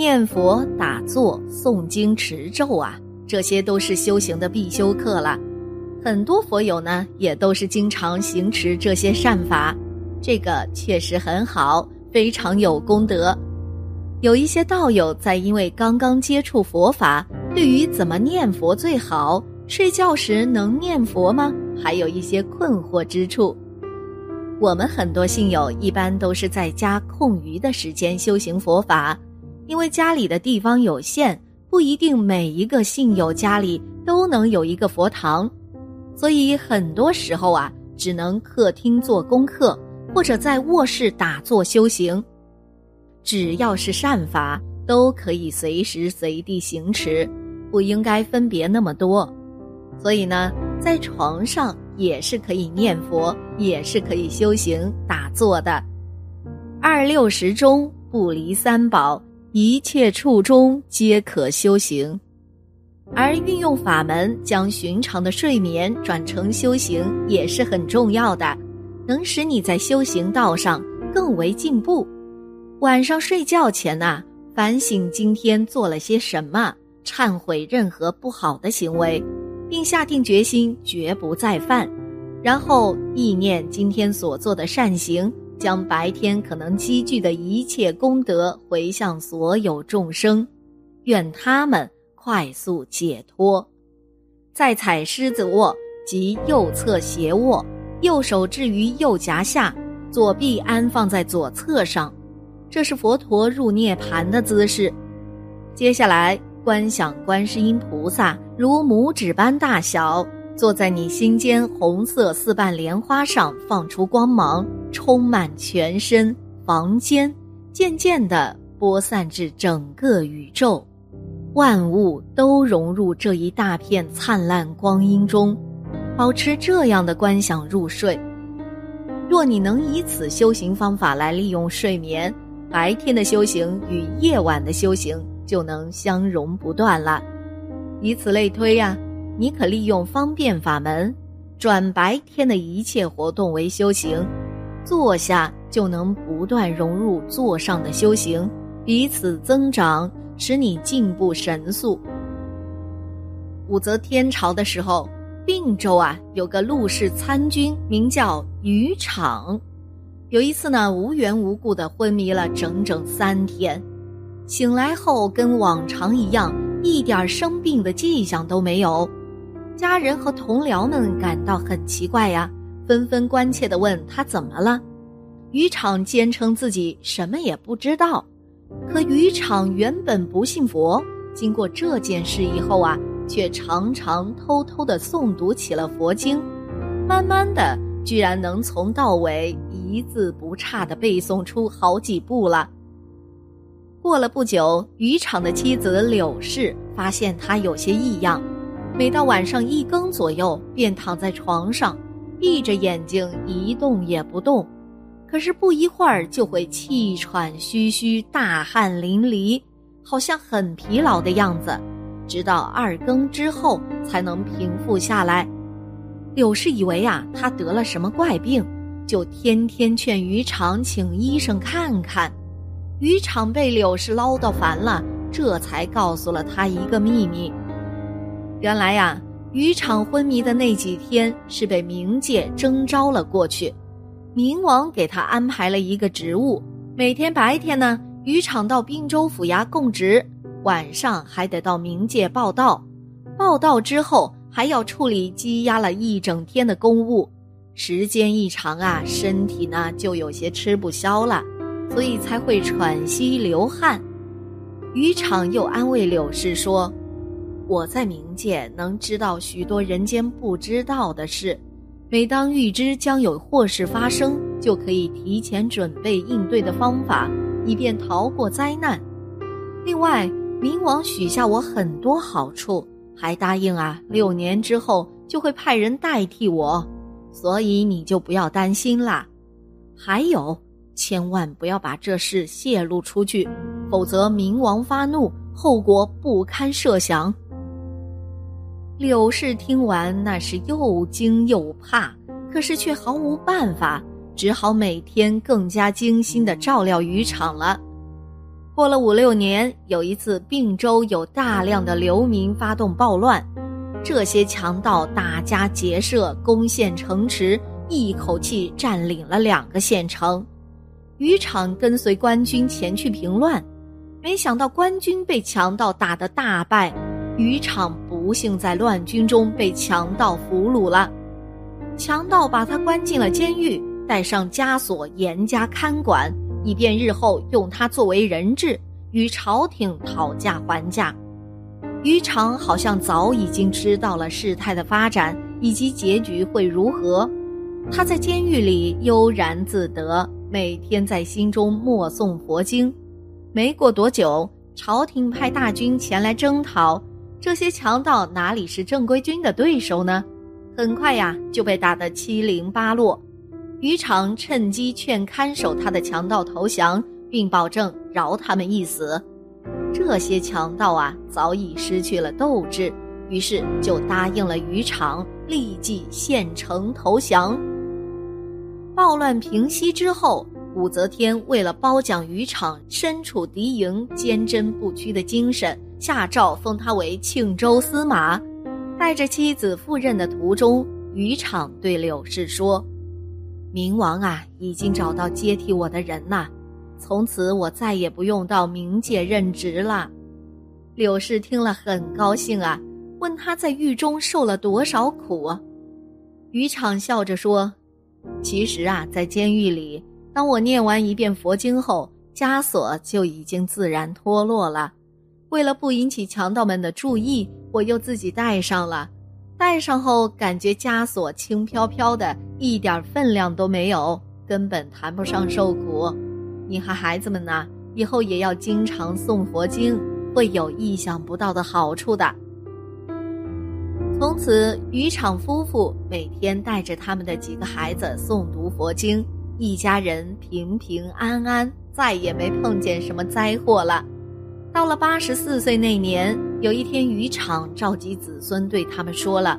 念佛、打坐、诵经、持咒啊，这些都是修行的必修课了。很多佛友呢，也都是经常行持这些善法，这个确实很好，非常有功德。有一些道友在因为刚刚接触佛法，对于怎么念佛最好，睡觉时能念佛吗？还有一些困惑之处。我们很多信友一般都是在家空余的时间修行佛法。因为家里的地方有限，不一定每一个信友家里都能有一个佛堂，所以很多时候啊，只能客厅做功课，或者在卧室打坐修行。只要是善法，都可以随时随地行持，不应该分别那么多。所以呢，在床上也是可以念佛，也是可以修行打坐的。二六时中不离三宝。一切处中皆可修行，而运用法门将寻常的睡眠转成修行也是很重要的，能使你在修行道上更为进步。晚上睡觉前呐，反省今天做了些什么，忏悔任何不好的行为，并下定决心绝不再犯，然后意念今天所做的善行。将白天可能积聚的一切功德回向所有众生，愿他们快速解脱。再踩狮子卧及右侧斜卧，右手置于右颊下，左臂安放在左侧上，这是佛陀入涅盘的姿势。接下来观想观世音菩萨如拇指般大小。坐在你心间红色四瓣莲花上，放出光芒，充满全身、房间，渐渐地播散至整个宇宙，万物都融入这一大片灿烂光阴中。保持这样的观想入睡。若你能以此修行方法来利用睡眠，白天的修行与夜晚的修行就能相融不断了。以此类推呀。你可利用方便法门，转白天的一切活动为修行，坐下就能不断融入座上的修行，彼此增长，使你进步神速。武则天朝的时候，并州啊有个陆氏参军，名叫于敞，有一次呢无缘无故的昏迷了整整三天，醒来后跟往常一样，一点生病的迹象都没有。家人和同僚们感到很奇怪呀，纷纷关切地问他怎么了。渔场坚称自己什么也不知道。可渔场原本不信佛，经过这件事以后啊，却常常偷偷地诵读起了佛经，慢慢的，居然能从到尾一字不差地背诵出好几部了。过了不久，渔场的妻子柳氏发现他有些异样。每到晚上一更左右，便躺在床上，闭着眼睛一动也不动。可是不一会儿就会气喘吁吁、大汗淋漓，好像很疲劳的样子。直到二更之后才能平复下来。柳氏以为啊，他得了什么怪病，就天天劝渔场请医生看看。渔场被柳氏唠叨烦了，这才告诉了他一个秘密。原来呀，渔场昏迷的那几天是被冥界征召了过去，冥王给他安排了一个职务，每天白天呢，渔场到滨州府衙供职，晚上还得到冥界报道，报道之后还要处理积压了一整天的公务，时间一长啊，身体呢就有些吃不消了，所以才会喘息流汗。渔场又安慰柳氏说。我在冥界能知道许多人间不知道的事，每当预知将有祸事发生，就可以提前准备应对的方法，以便逃过灾难。另外，冥王许下我很多好处，还答应啊，六年之后就会派人代替我，所以你就不要担心啦。还有，千万不要把这事泄露出去，否则冥王发怒，后果不堪设想。柳氏听完，那是又惊又怕，可是却毫无办法，只好每天更加精心的照料渔场了。过了五六年，有一次，并州有大量的流民发动暴乱，这些强盗打家劫舍，攻陷城池，一口气占领了两个县城。渔场跟随官军前去平乱，没想到官军被强盗打得大败。渔场不幸在乱军中被强盗俘虏了，强盗把他关进了监狱，带上枷锁，严加看管，以便日后用他作为人质，与朝廷讨价还价。渔场好像早已经知道了事态的发展以及结局会如何，他在监狱里悠然自得，每天在心中默诵佛经。没过多久，朝廷派大军前来征讨。这些强盗哪里是正规军的对手呢？很快呀，就被打得七零八落。渔场趁机劝看守他的强盗投降，并保证饶他们一死。这些强盗啊，早已失去了斗志，于是就答应了渔场，立即献城投降。暴乱平息之后，武则天为了褒奖渔场身处敌营、坚贞不屈的精神。下诏封他为庆州司马，带着妻子赴任的途中，于场对柳氏说：“明王啊，已经找到接替我的人了，从此我再也不用到冥界任职了。”柳氏听了很高兴啊，问他在狱中受了多少苦啊？渔场笑着说：“其实啊，在监狱里，当我念完一遍佛经后，枷锁就已经自然脱落了。”为了不引起强盗们的注意，我又自己戴上了。戴上后，感觉枷锁轻飘飘的，一点分量都没有，根本谈不上受苦。你和孩子们呢，以后也要经常诵佛经，会有意想不到的好处的。从此，渔场夫妇每天带着他们的几个孩子诵读佛经，一家人平平安安，再也没碰见什么灾祸了。到了八十四岁那年，有一天，渔场召集子孙，对他们说了：“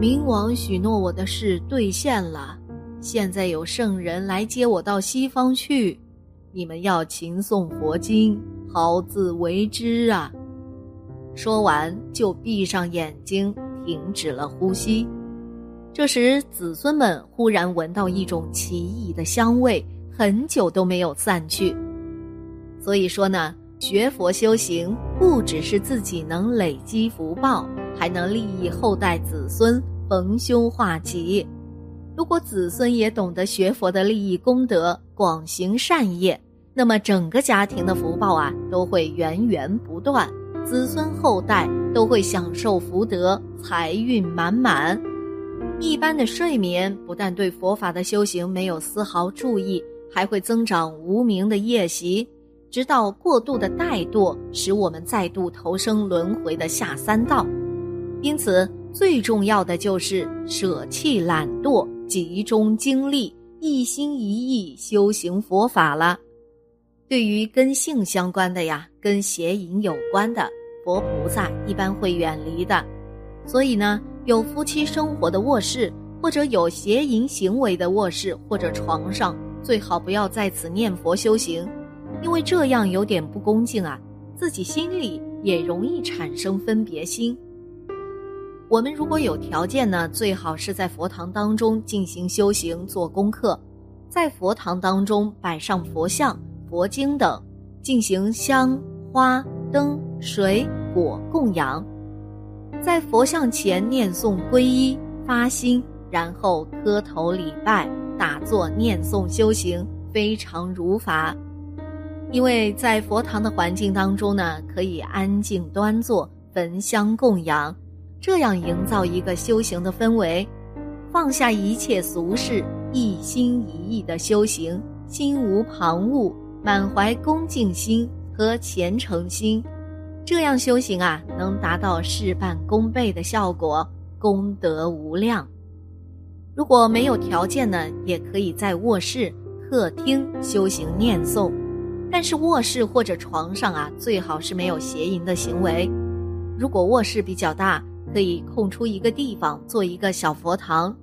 冥王许诺我的事兑现了，现在有圣人来接我到西方去，你们要勤诵佛经，好自为之啊！”说完，就闭上眼睛，停止了呼吸。这时，子孙们忽然闻到一种奇异的香味，很久都没有散去。所以说呢。学佛修行不只是自己能累积福报，还能利益后代子孙，逢凶化吉。如果子孙也懂得学佛的利益功德，广行善业，那么整个家庭的福报啊都会源源不断，子孙后代都会享受福德，财运满满。一般的睡眠不但对佛法的修行没有丝毫注意，还会增长无名的业习。直到过度的怠惰，使我们再度投生轮回的下三道。因此，最重要的就是舍弃懒惰，集中精力，一心一意修行佛法了。对于跟性相关的呀，跟邪淫有关的，佛菩萨一般会远离的。所以呢，有夫妻生活的卧室，或者有邪淫行为的卧室或者床上，最好不要在此念佛修行。因为这样有点不恭敬啊，自己心里也容易产生分别心。我们如果有条件呢，最好是在佛堂当中进行修行、做功课，在佛堂当中摆上佛像、佛经等，进行香花灯水果供养，在佛像前念诵皈依发心，然后磕头礼拜、打坐念诵修行，非常如法。因为在佛堂的环境当中呢，可以安静端坐，焚香供养，这样营造一个修行的氛围，放下一切俗事，一心一意的修行，心无旁骛，满怀恭敬心和虔诚心，这样修行啊，能达到事半功倍的效果，功德无量。如果没有条件呢，也可以在卧室、客厅修行念诵，但是卧室或者床上啊，最好是没有邪淫的行为。如果卧室比较大，可以空出一个地方做一个小佛堂，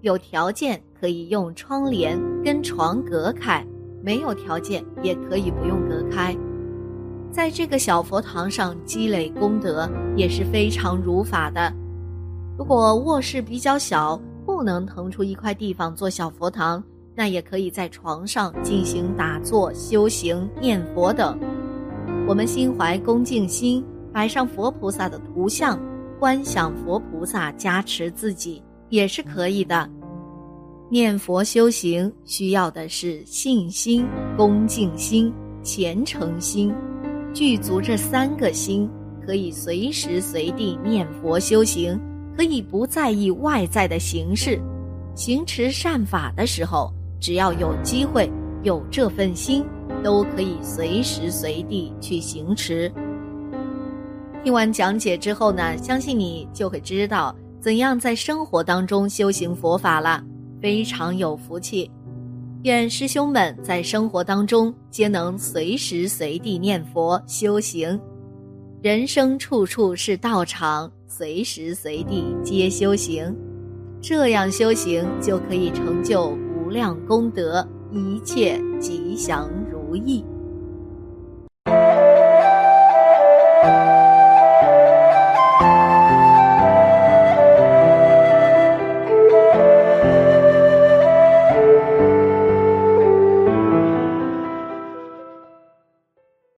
有条件可以用窗帘跟床隔开，没有条件也可以不用隔开。在这个小佛堂上积累功德也是非常如法的。如果卧室比较小，不能腾出一块地方做小佛堂，那也可以在床上进行打坐、修行、念佛等。我们心怀恭敬心，摆上佛菩萨的图像。观想佛菩萨加持自己也是可以的。念佛修行需要的是信心、恭敬心、虔诚心，具足这三个心，可以随时随地念佛修行，可以不在意外在的形式。行持善法的时候，只要有机会有这份心，都可以随时随地去行持。听完讲解之后呢，相信你就会知道怎样在生活当中修行佛法了，非常有福气。愿师兄们在生活当中皆能随时随地念佛修行，人生处处是道场，随时随地皆修行，这样修行就可以成就量功德，一切吉祥如意。